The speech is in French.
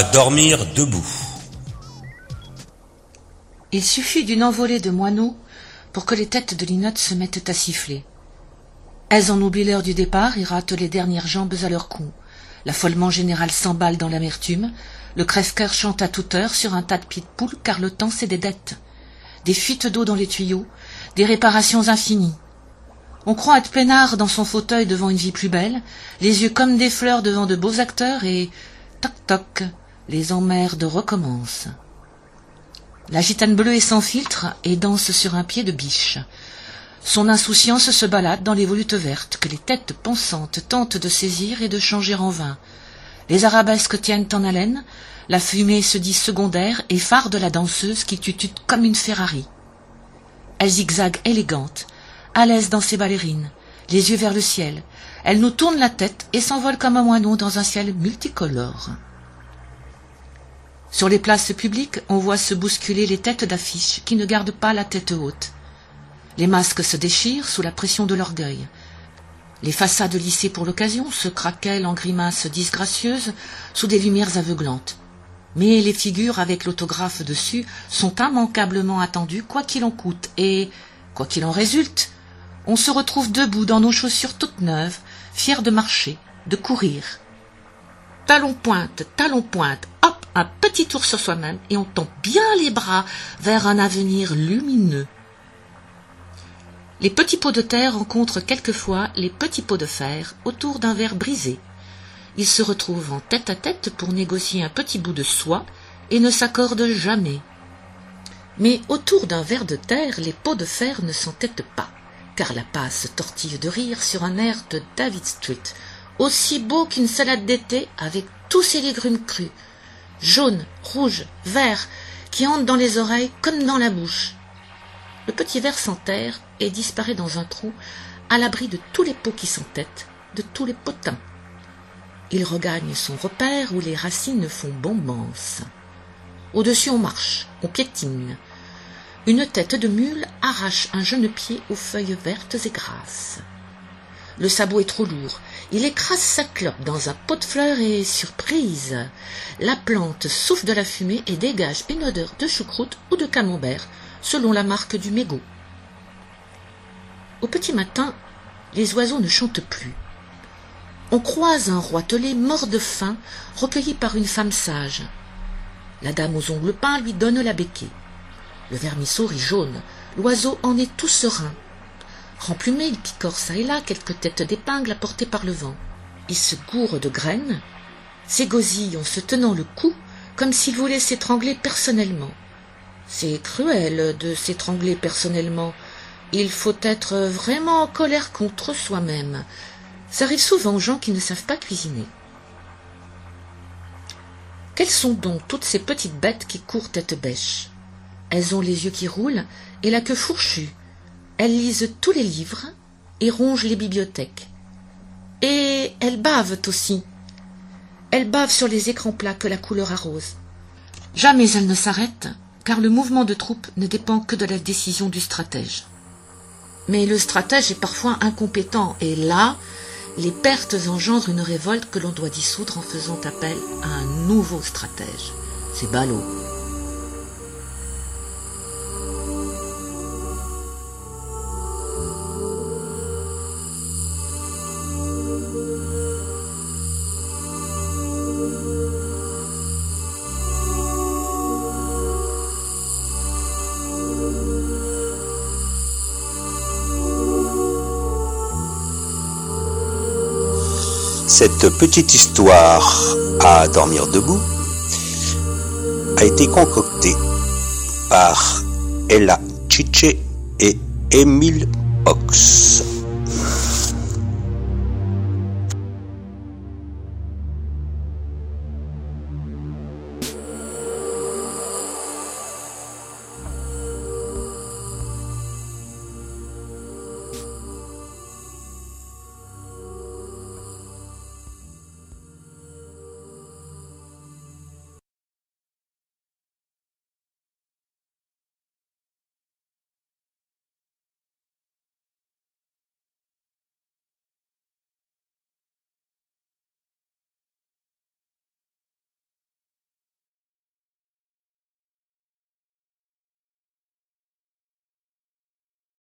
dormir debout. Il suffit d'une envolée de moineaux pour que les têtes de linotte se mettent à siffler. Elles en oublient l'heure du départ et ratent les dernières jambes à leur cou. L'affolement général s'emballe dans l'amertume. Le crève-cœur chante à toute heure sur un tas de pieds de poule car le temps c'est des dettes. Des fuites d'eau dans les tuyaux, des réparations infinies. On croit être peinard dans son fauteuil devant une vie plus belle, les yeux comme des fleurs devant de beaux acteurs et toc toc, les emmerdes recommencent. La gitane bleue est sans filtre et danse sur un pied de biche. Son insouciance se balade dans les volutes vertes que les têtes pensantes tentent de saisir et de changer en vain. Les arabesques tiennent en haleine, la fumée se dit secondaire et phare de la danseuse qui tutute comme une Ferrari. Elle zigzague élégante, à l'aise dans ses ballerines, les yeux vers le ciel. Elle nous tourne la tête et s'envole comme un moineau dans un ciel multicolore. Sur les places publiques, on voit se bousculer les têtes d'affiches qui ne gardent pas la tête haute. Les masques se déchirent sous la pression de l'orgueil. Les façades lissées pour l'occasion se craquellent en grimaces disgracieuses sous des lumières aveuglantes. Mais les figures avec l'autographe dessus sont immanquablement attendues quoi qu'il en coûte et, quoi qu'il en résulte, on se retrouve debout dans nos chaussures toutes neuves, fiers de marcher, de courir. Talons pointe, talons pointe, hop, un petit tour sur soi-même et on tend bien les bras vers un avenir lumineux. Les petits pots de terre rencontrent quelquefois les petits pots de fer autour d'un verre brisé. Ils se retrouvent en tête à tête pour négocier un petit bout de soie et ne s'accordent jamais. Mais autour d'un verre de terre, les pots de fer ne s'entêtent pas, car la passe tortille de rire sur un air de David Street, aussi beau qu'une salade d'été avec tous ses légumes crus, jaunes, rouges, verts, qui entrent dans les oreilles comme dans la bouche. Le petit verre s'enterre et disparaît dans un trou, à l'abri de tous les pots qui s'entêtent, de tous les potins. Il regagne son repère où les racines font bombance. Au-dessus on marche, on piétine. Une tête de mule arrache un jeune pied aux feuilles vertes et grasses. Le sabot est trop lourd. Il écrase sa clope dans un pot de fleurs et, surprise, la plante souffle de la fumée et dégage une odeur de choucroute ou de camembert, selon la marque du mégot. Au petit matin, les oiseaux ne chantent plus. On croise un roitelet mort de faim, recueilli par une femme sage. La dame aux ongles peints lui donne la béquille. Le vermisseau rit jaune. L'oiseau en est tout serein. Remplumé, il picore çà et là quelques têtes d'épingle apportées par le vent. Il se gourre de graines, s'égosille en se tenant le cou, comme s'il voulait s'étrangler personnellement. C'est cruel de s'étrangler personnellement. Il faut être vraiment en colère contre soi-même. Ça arrive souvent aux gens qui ne savent pas cuisiner. Quelles sont donc toutes ces petites bêtes qui courent tête bêche? Elles ont les yeux qui roulent et la queue fourchue. Elles lisent tous les livres et rongent les bibliothèques. Et elles bavent aussi. Elles bavent sur les écrans plats que la couleur arrose. Jamais elles ne s'arrêtent, car le mouvement de troupe ne dépend que de la décision du stratège. Mais le stratège est parfois incompétent, et là, les pertes engendrent une révolte que l'on doit dissoudre en faisant appel à un nouveau stratège. C'est ballot. Cette petite histoire à dormir debout a été concoctée par Ella Chiche et Émile Ox.